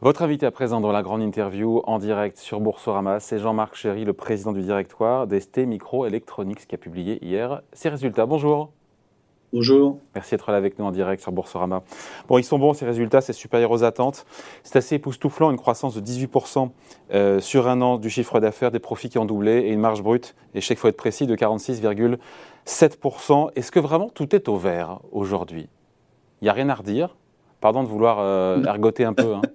Votre invité à présent dans la grande interview en direct sur Boursorama, c'est Jean-Marc Chéry, le président du directoire d'ST Microelectronics, qui a publié hier ses résultats. Bonjour. Bonjour. Merci d'être là avec nous en direct sur Boursorama. Bon, ils sont bons, ces résultats, c'est supérieur aux attentes. C'est assez époustouflant, une croissance de 18% euh, sur un an du chiffre d'affaires, des profits qui ont doublé et une marge brute, et chaque fois être précis, de 46,7%. Est-ce que vraiment tout est au vert aujourd'hui? Il n'y a rien à redire? Pardon de vouloir euh, ergoter un peu. Hein.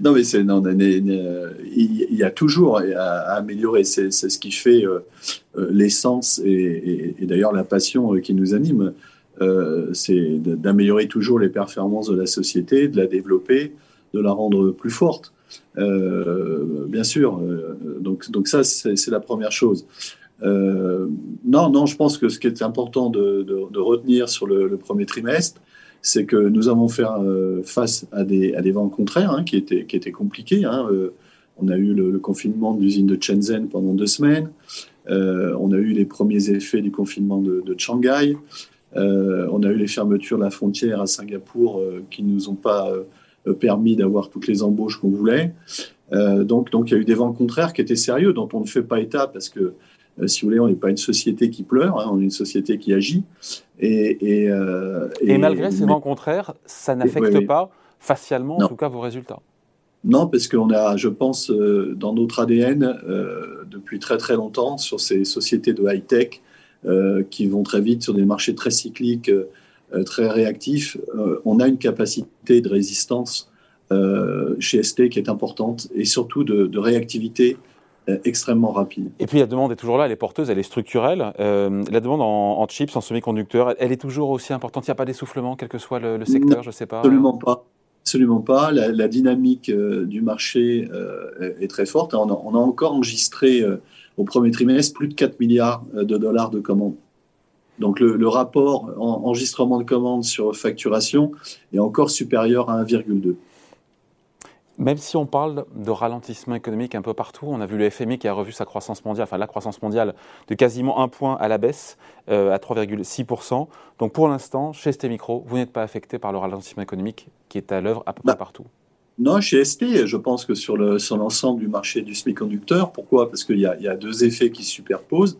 Non, mais c'est non, il y a toujours à, améliorer. C'est ce qui fait euh, euh, l'essence et, d'ailleurs la passion euh, qui nous anime. c'est d'améliorer toujours les performances de la société, de la développer, de la rendre plus forte. bien sûr. donc, donc ça, c'est la première chose. non, non, je pense que ce qui est important de, retenir sur le premier trimestre, c'est que nous avons fait euh, face à des, à des vents contraires hein, qui, étaient, qui étaient compliqués. Hein. Euh, on a eu le, confinement de l'usine de Shenzhen pendant deux semaines. Euh, on a eu les premiers effets du confinement de, Shanghai. on a eu les fermetures de la frontière à Singapour qui ne nous ont pas permis d'avoir toutes les embauches qu'on voulait. donc, donc, il y a eu des vents contraires qui étaient sérieux, dont on ne fait pas état parce que si vous voulez, on n'est pas une société qui pleure, hein, on est une société qui agit. Et, et, euh, malgré ces vents contraires, ça n'affecte pas facialement, en tout cas, vos résultats. Non, parce qu'on a, je pense, euh, dans notre ADN, depuis très très longtemps, sur ces sociétés de high-tech qui vont très vite sur des marchés très cycliques, très réactifs, on a une capacité de résistance chez ST qui est importante et surtout de, de réactivité euh, extrêmement rapide. Et puis la demande est toujours là, elle est porteuse, elle est structurelle. Euh, la demande en, chips, en semi-conducteurs, elle est toujours aussi importante. Il n'y a pas d'essoufflement, quel que soit le, secteur, je ne sais pas. Absolument pas. Absolument pas. La, dynamique euh, du marché est très forte. On a, encore enregistré au premier trimestre plus de 4 milliards de dollars de commandes. Donc le, rapport enregistrement de commandes sur facturation est encore supérieur à 1,2. Même si on parle de ralentissement économique un peu partout, on a vu le FMI qui a revu sa croissance mondiale, enfin la croissance mondiale, de quasiment un point à la baisse, euh, à 3,6%. Donc pour l'instant, chez ST Micro, vous n'êtes pas affecté par le ralentissement économique qui est à l'œuvre à peu près bah, partout. Non, chez ST, je pense que sur l'ensemble du marché du semi-conducteur, pourquoi? Parce qu'il y, a deux effets qui se superposent.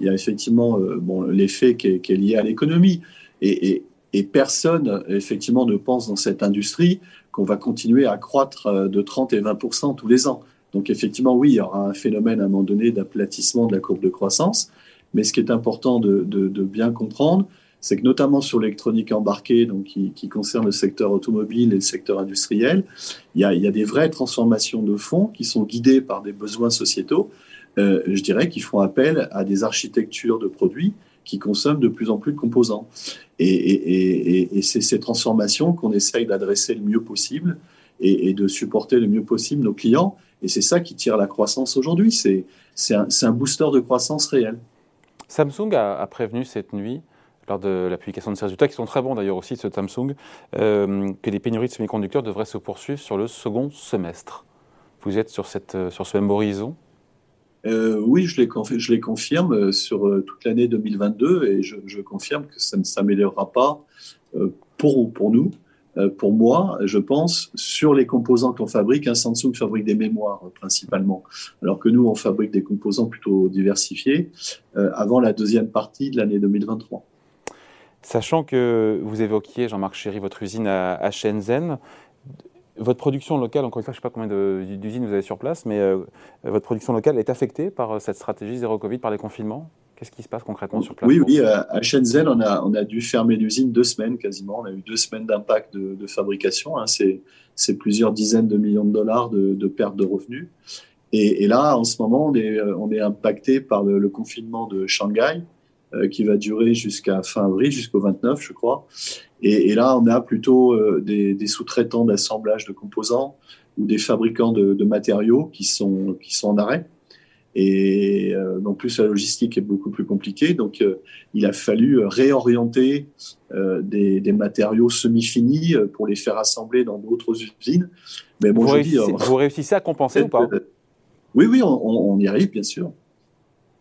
Il y a effectivement euh, bon, l'effet qui, est lié à l'économie. et, et personne, effectivement, ne pense dans cette industrie qu'on va continuer à croître euh, de 30 et 20 tous les ans. Donc effectivement, oui, il y aura un phénomène à un moment donné d'aplatissement de la courbe de croissance. Mais ce qui est important de, bien comprendre, c'est que notamment sur l'électronique embarquée, donc qui, concerne le secteur automobile et le secteur industriel, il y, a, des vraies transformations de fonds qui sont guidées par des besoins sociétaux. Euh, je dirais qu'ils font appel à des architectures de produits qui consomment de plus en plus de composants. Et, c'est ces transformations qu'on essaye d'adresser le mieux possible et, de supporter le mieux possible nos clients. Et c'est ça qui tire la croissance aujourd'hui. C'est un, booster de croissance réel. Samsung a, prévenu cette nuit lors de la publication de ces résultats, qui sont très bons d'ailleurs aussi de ce Samsung, euh, que les pénuries de semi-conducteurs devraient se poursuivre sur le second semestre. Vous êtes sur, sur ce même horizon? Euh, oui, je les, confirme euh, sur euh, toute l'année 2022 et je, confirme que ça ne s'améliorera pas pour, nous. pour moi, je pense, sur les composants qu'on fabrique, un Samsung fabrique des mémoires principalement, alors que nous, on fabrique des composants plutôt diversifiés avant la deuxième partie de l'année 2023. Sachant que vous évoquiez, Jean-Marc Chéry, votre usine à Shenzhen, votre production locale, encore une fois, je ne sais pas combien d'usines vous avez sur place, mais euh, votre production locale est affectée par euh, cette stratégie zéro Covid, par les confinements? Qu'est-ce qui se passe concrètement sur place? Oui, oui, à Shenzhen, on a, on a dû fermer l'usine deux semaines quasiment. On a eu deux semaines d'impact de, fabrication. Hein. C'est plusieurs dizaines de millions de dollars de, pertes de revenus. Et, là, en ce moment, on est, euh, on est impacté par le confinement de Shanghai, euh, qui va durer jusqu'à fin avril, jusqu'au 29, je crois. Et, là, on a plutôt euh, des, sous-traitants d'assemblage de composants ou des fabricants de, matériaux qui sont, qui sont en arrêt. Et euh, en plus, la logistique est beaucoup plus compliquée. Donc, il a fallu réorienter des, matériaux semi-finis pour les faire assembler dans d'autres usines. Mais bon, vous, réussissez, vous réussissez à compenser ou pas? Oui, oui, on, on, y arrive, bien sûr.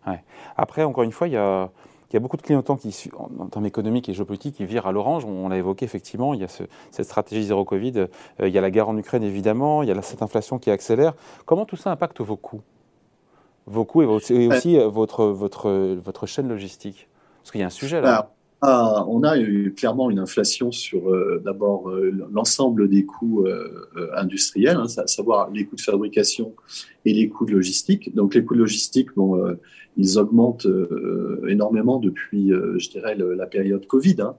Ouais. Après, encore une fois, il y a il y a beaucoup de clignotants qui, en termes économiques et géopolitiques qui virent à l'orange. On, l'a évoqué effectivement. Il y a cette stratégie zéro Covid. Euh, il y a la guerre en Ukraine évidemment. Il y a cette inflation qui accélère. Comment tout ça impacte vos coûts? Vos coûts et, aussi euh, votre, votre, votre chaîne logistique? Parce qu'il y a un sujet là. Ah, on a eu clairement une inflation sur euh, d'abord l'ensemble des coûts industriels, hein, à savoir les coûts de fabrication et les coûts de logistique. Donc les coûts de logistique, bon, ils augmentent euh, énormément depuis, euh, je dirais, la période Covid. Hein.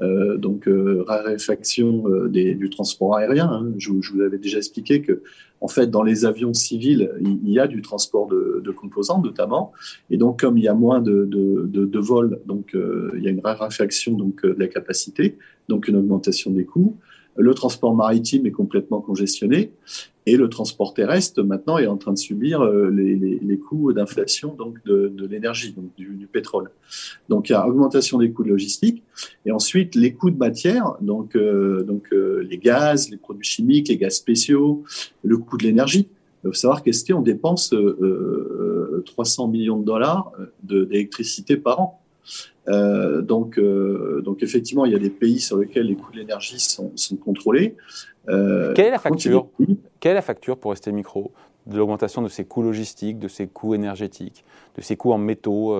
Euh, donc raréfaction du transport aérien. Hein. Je, vous avais déjà expliqué que, en fait, dans les avions civils, il, y a du transport de, composants notamment, et donc comme il y a moins de, vols, donc il y a une raréfaction donc de la capacité, donc une augmentation des coûts. Le transport maritime est complètement congestionné et le transport terrestre maintenant est en train de subir euh, les, les, coûts d'inflation donc de, de l'énergie, donc du, du, pétrole. Donc il y a augmentation des coûts de logistique et ensuite les coûts de matière, donc euh, donc euh, les gaz, les produits chimiques, les gaz spéciaux, le coût de l'énergie. Il faut savoir qu'est-ce on dépense 300 millions de dollars d'électricité par an. Euh, donc, euh, donc effectivement, il y a des pays sur lesquels les coûts de l'énergie sont, sont, contrôlés. Euh, Quelle est la facture Quelle est la facture pour rester micro de l'augmentation de ces coûts logistiques, de ces coûts énergétiques, de ces coûts en métaux,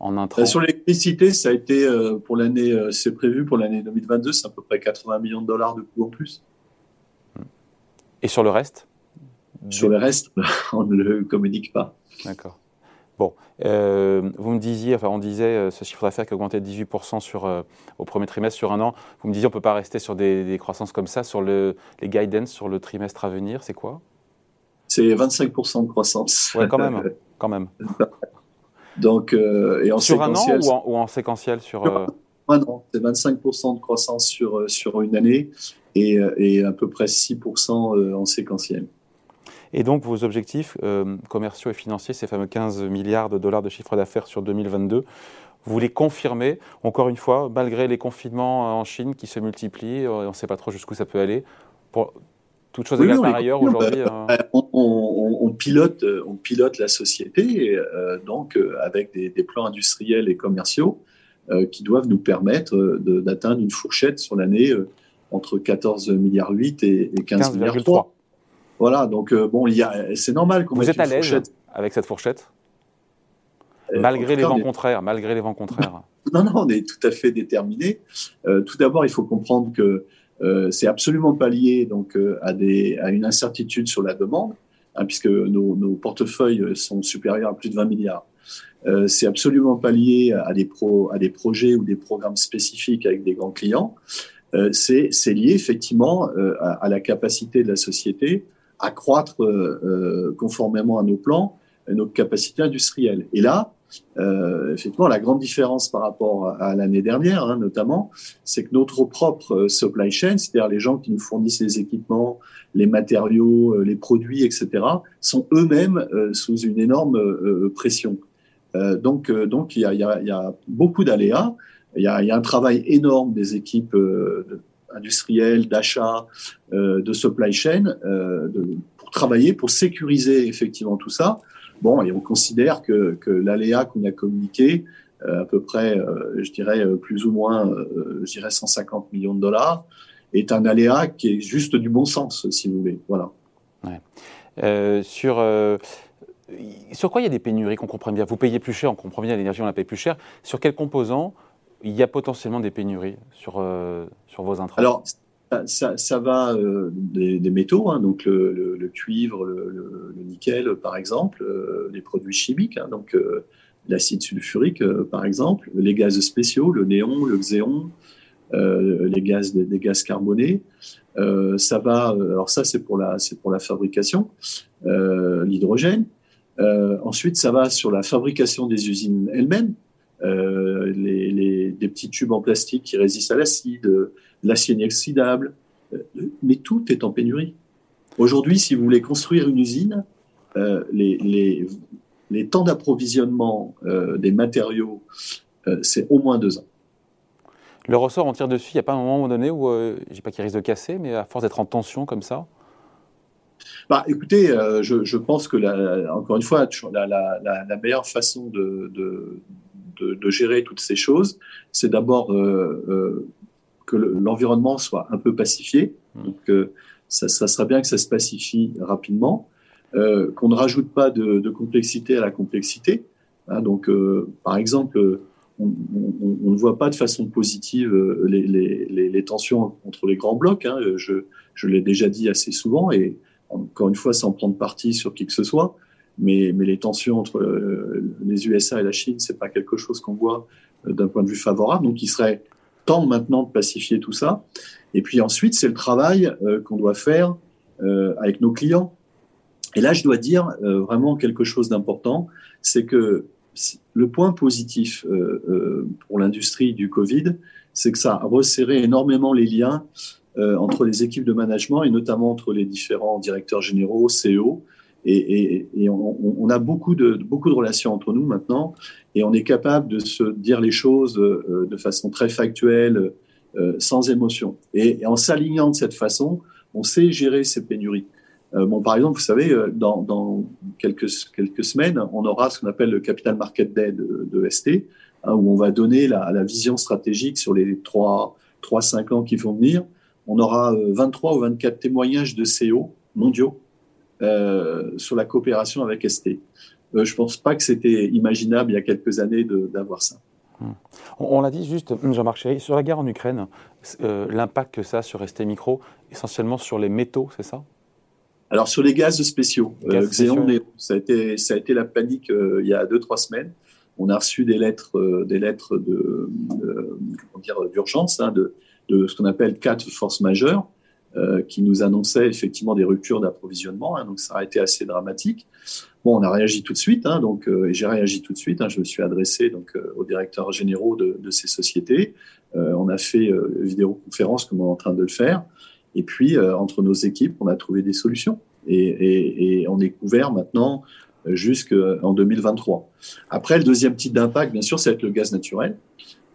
en intrants Sur l'électricité, ça a été pour l'année, c'est prévu pour l'année 2022, c'est à peu près 80 millions de dollars de coûts en plus. Et sur le reste? Sur le reste, on ne le communique pas. D'accord. Bon, euh, vous me disiez, enfin on disait euh, ce chiffre d'affaires qui a augmenté de 18% sur, euh, au premier trimestre sur un an. Vous me disiez on ne peut pas rester sur des, croissances comme ça, sur le, les guidance sur le trimestre à venir, c'est quoi? C'est 25% de croissance. Oui, quand même, quand même. Donc, et en sur un an ou en, séquentiel sur, Un an, c'est 25% de croissance sur, sur une année et, et à peu près 6% en séquentiel. Et donc vos objectifs euh, commerciaux et financiers, ces fameux 15 milliards de dollars de chiffre d'affaires sur 2022, vous les confirmez, encore une fois, malgré les confinements en Chine qui se multiplient, euh, on ne sait pas trop jusqu'où ça peut aller. Pour toute chose égale par ailleurs, aujourd'hui. Euh, on, pilote, on pilote la société, donc avec des, plans industriels et commerciaux qui doivent nous permettre d'atteindre une fourchette sur l'année entre 14 milliards 8 et, 15, milliards 3. Voilà, donc euh, bon, c'est normal qu'on Vous êtes à l'aise avec cette fourchette euh, Malgré les vents contraires, malgré les vents contraires. Non, non, on est tout à fait déterminé. Euh, tout d'abord, il faut comprendre que c'est absolument pas lié donc à, des, à une incertitude sur la demande, hein, puisque nos, portefeuilles sont supérieurs à plus de 20 milliards. c'est absolument pas lié à des, pro, à des projets ou des programmes spécifiques avec des grands clients. c'est lié effectivement à, la capacité de la société accroître euh, euh, conformément à nos plans nos capacités industrielles. Et là, euh, effectivement, la grande différence par rapport à, l'année dernière, hein, notamment, c'est que notre propre supply chain, c'est-à-dire les gens qui nous fournissent les équipements, les matériaux, les produits, etc., sont eux-mêmes sous une énorme pression. donc, donc il y a, y, a, y a, beaucoup d'aléas. Il y, y a, un travail énorme des équipes industriels, d'achat, euh, de supply chain, euh, pour travailler, pour sécuriser effectivement tout ça. Bon, et on considère que, que l'aléa qu'on a communiqué, euh, à peu près, je dirais plus ou moins, je dirais 150 millions de dollars, est un aléa qui est juste du bon sens, si vous voulez. Voilà. Sur sur quoi il y a des pénuries qu'on comprend bien? Vous payez plus cher, on comprend bien, l'énergie on la paye plus cher. Sur quels composants il y a potentiellement des pénuries sur, euh, sur vos intrants Alors, ça, va euh, des, métaux, hein, donc le, cuivre, le, nickel, par exemple, euh, les produits chimiques, hein, donc l'acide sulfurique, par exemple, les gaz spéciaux, le néon, le xéon, les gaz, des, gaz carbonés. ça va, alors ça c'est pour la, pour la fabrication, l'hydrogène. ensuite, ça va sur la fabrication des usines elles-mêmes. Euh, les, des petits tubes en plastique qui résistent à l'acide, l'acier inoxydable, euh, mais tout est en pénurie. Aujourd'hui, si vous voulez construire une usine, euh, les, les, les, temps d'approvisionnement des matériaux, c'est au moins deux ans. Le ressort, on tire dessus. Il n'y a pas un moment donné où, je ne dis pas qu'il risque de casser, mais à force d'être en tension comme ça? Bah, écoutez, je, je, pense que, la, encore une fois, la, la, la meilleure façon de, de, de, gérer toutes ces choses, c'est d'abord que l'environnement soit un peu pacifié. Mmh. Donc, ça, ça serait bien que ça se pacifie rapidement, qu'on ne rajoute pas de, complexité à la complexité. Hein, donc, par exemple, on, ne voit pas de façon positive les, les, les, tensions entre les grands blocs. Hein. Je, je l'ai déjà dit assez souvent et encore une fois sans prendre parti sur qui que ce soit. Mais, mais les tensions entre euh, les USA et la Chine, c'est pas quelque chose qu'on voit euh, d'un point de vue favorable. Donc, il serait temps maintenant de pacifier tout ça. Et puis ensuite, c'est le travail euh, qu'on doit faire avec nos clients. Et là, je dois dire vraiment quelque chose d'important, c'est que le point positif pour l'industrie du Covid, c'est que ça a resserré énormément les liens entre les équipes de management et notamment entre les différents directeurs généraux, CEO. Et, on, a beaucoup de, beaucoup de relations entre nous maintenant et on est capable de se dire les choses euh, de façon très factuelle, euh, sans émotion. Et, en s'alignant de cette façon, on sait gérer ces pénuries. bon, par exemple, vous savez, dans, quelques, quelques semaines, on aura ce qu'on appelle le Capital Market Day de, ST, hein, où on va donner la, la, vision stratégique sur les 3-5 ans qui vont venir on aura 23 euh, ou 24 témoignages de CEO mondiaux euh, sur la coopération avec ST. Euh, je ne pense pas que c'était imaginable il y a quelques années d'avoir ça. Hmm. On, l'a dit juste, Jean-Marc Chéry, sur la guerre en Ukraine, l'impact que ça a sur ST Micro, essentiellement sur les métaux, c'est ça? Alors sur les gaz spéciaux, Xéon, ça, a été, ça a été la panique il y a 2-3 semaines. On a reçu des lettres, des lettres d'urgence, hein, de, de ce qu'on appelle quatre forces majeures, euh, qui nous annonçaient effectivement des ruptures d'approvisionnement. Hein, donc ça a été assez dramatique. Bon, on a réagi tout de suite, hein, donc euh, j'ai réagi tout de suite. Hein, je me suis adressé donc euh, aux directeurs généraux de, ces sociétés. Euh, on a fait vidéoconférence comme on est en train de le faire. Et puis entre nos équipes, on a trouvé des solutions et, on est couvert maintenant jusqu'en 2023. Après, le deuxième type d'impact, bien sûr, c'est le gaz naturel.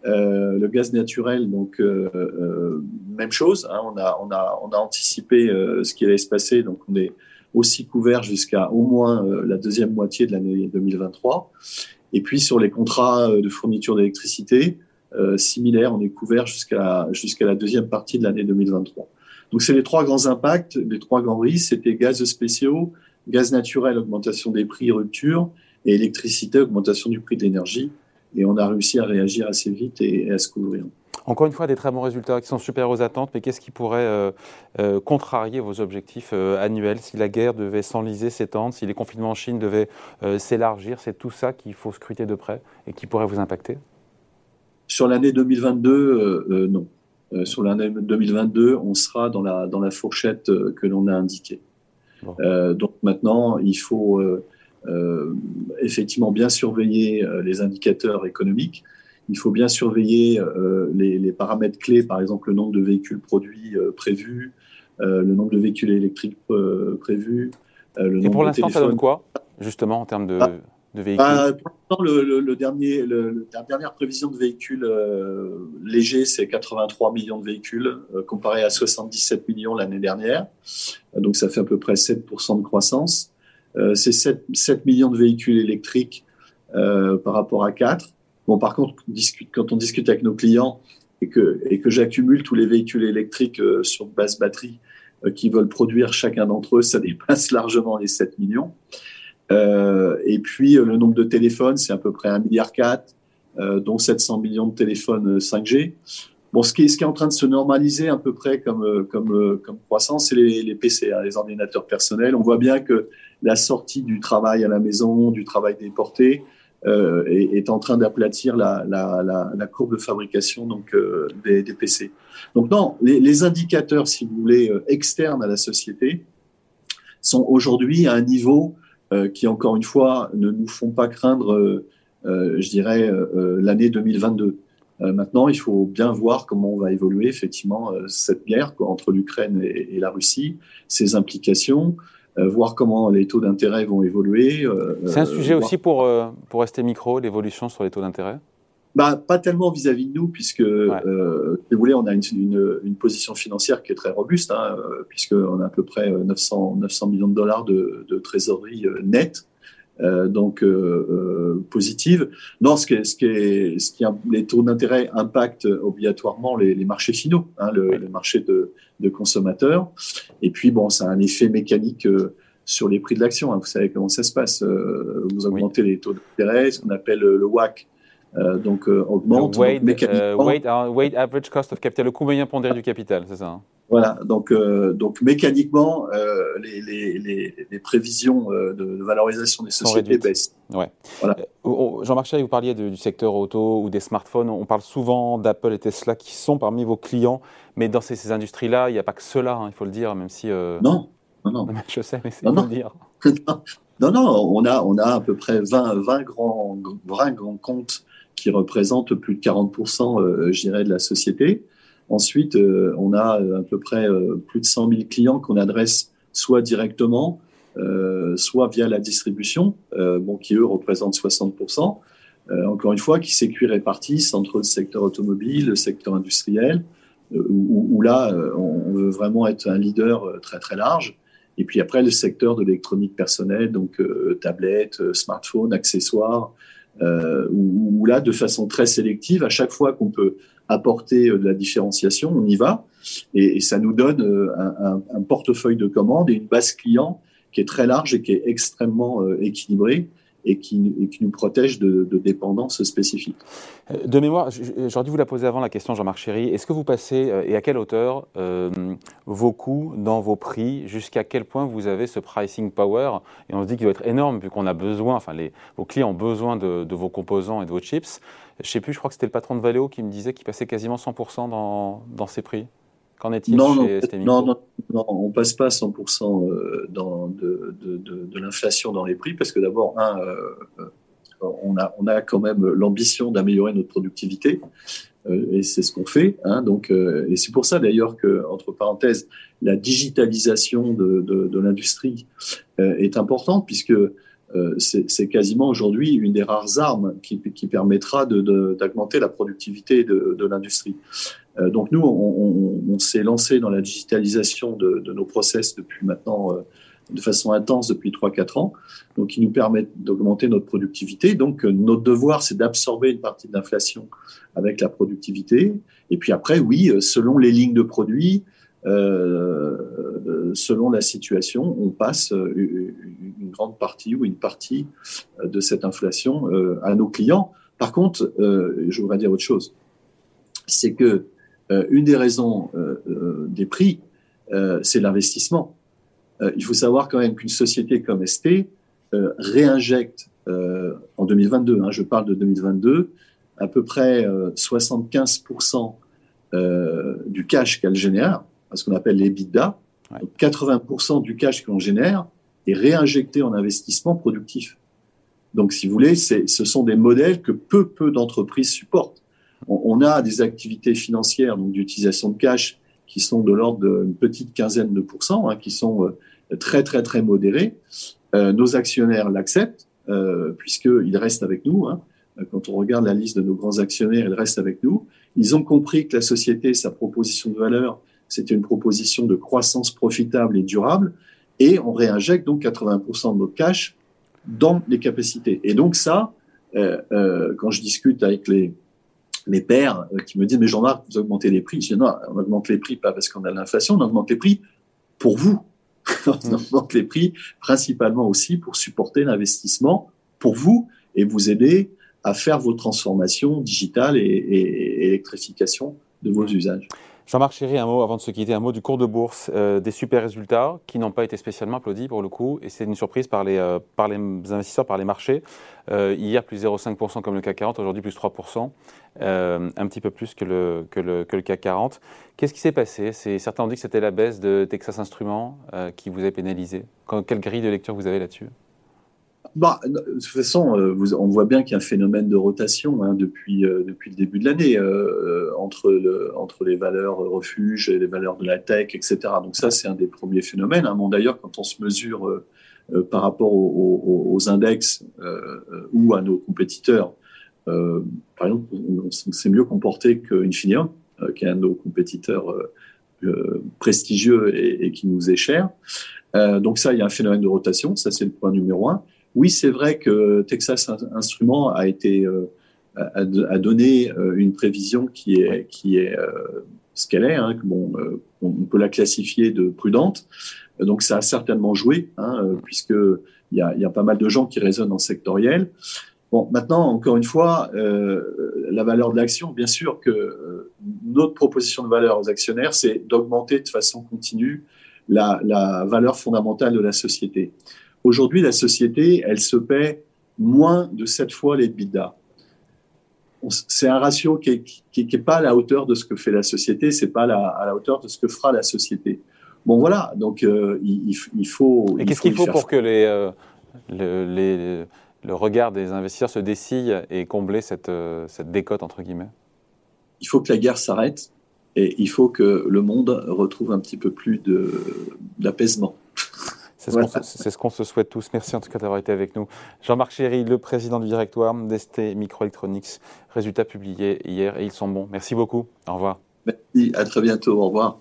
Euh, le gaz naturel, donc euh, euh, même chose. Hein, on, a, anticipé ce qui allait se passer, donc on est aussi couvert jusqu'à au moins la deuxième moitié de l'année 2023. Et puis sur les contrats de fourniture d'électricité, similaire, on est couvert jusqu'à jusqu'à la deuxième partie de l'année 2023. Donc c'est les trois grands impacts, les trois grands risques, c'était gaz spéciaux, gaz naturel, augmentation des prix, rupture, et électricité, augmentation du prix de l'énergie et on a réussi à réagir assez vite et, à se couvrir. Encore une fois, des très bons résultats qui sont supérieurs aux attentes, mais qu'est-ce qui pourrait euh, euh, contrarier vos objectifs euh, annuels si la guerre devait s'enliser, s'étendre, si les confinements en Chine devaient s'élargir? C'est tout ça qu'il faut scruter de près et qui pourrait vous impacter? Sur l'année 2022, non. sur l'année 2022, on sera dans la, dans la fourchette que l'on a indiquée. donc maintenant, il faut effectivement bien surveiller euh, les indicateurs économiques. Il faut bien surveiller euh, les, paramètres clés, par exemple le nombre de véhicules produits prévus, le nombre de véhicules électriques prévus. Le Et pour l'instant, ça donne quoi, justement, en termes de, ah. véhicules? bah, Pour l'instant, le, dernier, la dernière prévision de véhicules légers, c'est 83 millions de véhicules, comparé à 77 millions l'année dernière. Donc, ça fait à peu près 7% de croissance. Euh, c'est 7, 7, millions de véhicules électriques euh, par rapport à 4. Bon, par contre, quand on discute avec nos clients et que, et que j'accumule tous les véhicules électriques euh, sur base batterie qui veulent produire chacun d'entre eux, ça dépasse largement les 7 millions. Et puis, le nombre de téléphones, c'est à peu près 1,4 milliard, euh, dont 700 millions de téléphones 5G. Bon, ce qui, est, ce qui est en train de se normaliser à peu près comme, comme, comme croissance, c'est les, les PC, hein, les ordinateurs personnels. On voit bien que la sortie du travail à la maison, du travail déporté, euh, est, en train d'aplatir la, courbe de fabrication donc euh, des, PC. Donc non, les, indicateurs, si vous voulez, euh, externes à la société, sont aujourd'hui à un niveau qui, encore une fois, ne nous font pas craindre, je dirais, l'année 2022. maintenant, il faut bien voir comment on va évoluer effectivement cette guerre entre l'Ukraine et, la Russie, ses implications, voir comment les taux d'intérêt vont évoluer. Euh, c'est un sujet aussi pour, pour ST Micro, l'évolution sur les taux d'intérêt? Bah, pas tellement vis-à-vis de nous, puisque, euh, si vous voulez, on a une, une, une, position financière qui est très robuste, hein, puisqu'on a à peu près 900, 900 millions de dollars de, de trésorerie nette. Euh, donc euh, euh, positive. Non, ce qui, est, ce qui est, ce qui les taux d'intérêt impactent obligatoirement les, les marchés finaux, hein, le, le, marché de, de, consommateurs. Et puis bon, ça a un effet mécanique sur les prix de l'action. Hein. Vous savez comment ça se passe. vous augmentez les taux d'intérêt, ce qu'on appelle le WAC. Euh, donc augmente. Le weight, mécaniquement, weight, weight, average cost of capital, le coût moyen pondéré du capital, c'est ça hein? Voilà, donc, euh, donc mécaniquement, euh, les, les, les, les, prévisions euh, de, valorisation des sociétés baissent. Ouais. Voilà. Jean-Marc Chéry, vous parliez du secteur auto ou des smartphones. On parle souvent d'Apple et Tesla qui sont parmi vos clients, mais dans ces, ces industries-là, il n'y a pas que cela, hein, il faut le dire, même si. Non, non, non. Je sais, mais c'est le dire. non, non, on a, on a à peu près 20, 20, grands, 20 grands comptes qui représentent plus de 40%, je dirais, de la société. Ensuite, euh, on a euh, à peu près euh, plus de 100 000 clients qu'on adresse soit directement, soit via la distribution, bon, qui eux représentent 60%. encore une fois, qui s'écuit répartissent entre le secteur automobile, le secteur industriel, où, là, on veut vraiment être un leader très très large. Et puis après, le secteur de l'électronique personnelle, donc tablettes, smartphones, accessoires, où, là, de façon très sélective, à chaque fois qu'on peut apporter euh, de la différenciation, on y va. Et, ça nous donne euh, un, portefeuille de commandes et une base client qui est très large et qui est extrêmement euh, équilibrée et qui, nous protège de, dépendances spécifiques. De mémoire, j'aurais dû vous la poser avant la question, Jean-Marc Chéry. Est-ce que vous passez, et à quelle hauteur, vos coûts dans vos prix? Jusqu'à quel point vous avez ce pricing power? Et on se dit qu'il doit être énorme, vu qu'on a besoin, enfin, vos clients ont besoin de, vos composants et de vos chips. Je ne sais plus, je crois que c'était le patron de Valeo qui me disait qu'il passait quasiment 100% dans, dans ses prix. Qu'en est-il non, chez non, non, non, on ne passe pas 100% euh, dans, de, de, de, de l'inflation dans les prix parce que d'abord, un, euh, on, a, on a quand même l'ambition d'améliorer notre productivité euh, et c'est ce qu'on fait. Hein, donc, euh, et c'est pour ça d'ailleurs que, entre parenthèses, la digitalisation de, l'industrie euh, est importante puisque euh, c'est quasiment aujourd'hui une des rares armes qui, permettra d'augmenter la productivité de, l'industrie. Euh, donc nous, on, s'est lancé dans la digitalisation de, nos process depuis maintenant euh, de façon intense depuis 3-4 ans, donc qui nous permet d'augmenter notre productivité. Donc notre devoir, c'est d'absorber une partie de l'inflation avec la productivité. Et puis après, oui, selon les lignes de produits, euh, selon la situation, on passe une grande partie ou une partie de cette inflation à nos clients. Par contre, je voudrais dire autre chose, c'est que euh, une des raisons euh, euh, des prix, c'est l'investissement. il faut savoir quand même qu'une société comme ST réinjecte en 2022, hein, je parle de 2022, à peu près 75% du cash qu'elle génère, ce qu'on appelle l'EBITDA, ouais. 80% du cash qu'on génère est réinjecté en investissement productif. Donc, si vous voulez, ce sont des modèles que peu, peu d'entreprises supportent on, a des activités financières, donc d'utilisation de cash, qui sont de l'ordre d'une petite quinzaine de pourcents, hein, qui sont euh, très très très modérées. Euh, nos actionnaires l'acceptent euh, puisqu'ils restent avec nous. Hein. Quand on regarde la liste de nos grands actionnaires, ils restent avec nous. Ils ont compris que la société, sa proposition de valeur, c'était une proposition de croissance profitable et durable, et on réinjecte donc 80% de notre cash dans les capacités. Et donc ça, euh, euh, quand je discute avec les, mes pères euh, qui me disent, mais Jean-Marc, vous augmentez les prix. Je dis, non, on augmente les prix pas parce qu'on a l'inflation, on augmente les prix pour vous. on mm. augmente les prix principalement aussi pour supporter l'investissement pour vous et vous aider à faire vos transformations digitales et, et, et électrification de vos usages. Jean-Marc Chéry, un mot avant de se quitter, un mot du cours de bourse, euh, des super résultats qui n'ont pas été spécialement applaudis pour le coup, et c'est une surprise par les, euh, investisseurs, par les marchés. Euh, hier, plus 0,5% comme le CAC 40, aujourd'hui plus 3%, euh, un petit peu plus que le, que le, que le CAC 40. Qu'est-ce qui s'est passé? Certains ont dit que c'était la baisse de Texas Instruments qui vous a pénalisé. Quelle grille de lecture vous avez là-dessus? Bah, de toute façon, euh, vous, on voit bien qu'il y a un phénomène de rotation hein, depuis, euh, depuis le début de l'année euh, entre, le, entre les valeurs refuges et les valeurs de la tech, etc. Donc ça, c'est un des premiers phénomènes. Hein. Bon, D'ailleurs, quand on se mesure euh, euh, par rapport aux, aux, aux index ou à nos compétiteurs, par exemple, on, s'est mieux comporté qu'Infineon, qui est un de nos compétiteurs prestigieux et, et, qui nous est cher. donc ça, il y a un phénomène de rotation. Ça, c'est le point numéro un. Oui, c'est vrai que Texas Instruments a été a, donné une prévision qui est qui est ce qu'elle est. Hein, bon, on peut la classifier de prudente. Donc ça a certainement joué, hein, puisque il y a, y a, pas mal de gens qui raisonnent en sectoriel. Bon, maintenant, encore une fois, euh, la valeur de l'action, bien sûr que euh, notre proposition de valeur aux actionnaires, c'est d'augmenter de façon continue la, la, valeur fondamentale de la société. Aujourd'hui, la société, elle se paie moins de 7 fois les EBITDA. C'est un ratio qui n'est qui, qui est pas à la hauteur de ce que fait la société, c'est pas la, à la hauteur de ce que fera la société. Bon, voilà, donc euh, il, il, faut. Et qu'est-ce qu'il faut pour que les, euh, les le regard des investisseurs se dessille et combler cette, euh, cette décote, entre guillemets? Il faut que la guerre s'arrête et il faut que le monde retrouve un petit peu plus d'apaisement. C'est ce qu'on se souhaite tous. Merci en tout cas d'avoir été avec nous. Jean-Marc Chéry, le président du directoire d'ST Microelectronics. Résultats publiés hier et ils sont bons. Merci beaucoup. Au revoir. Merci. À très bientôt. Au revoir.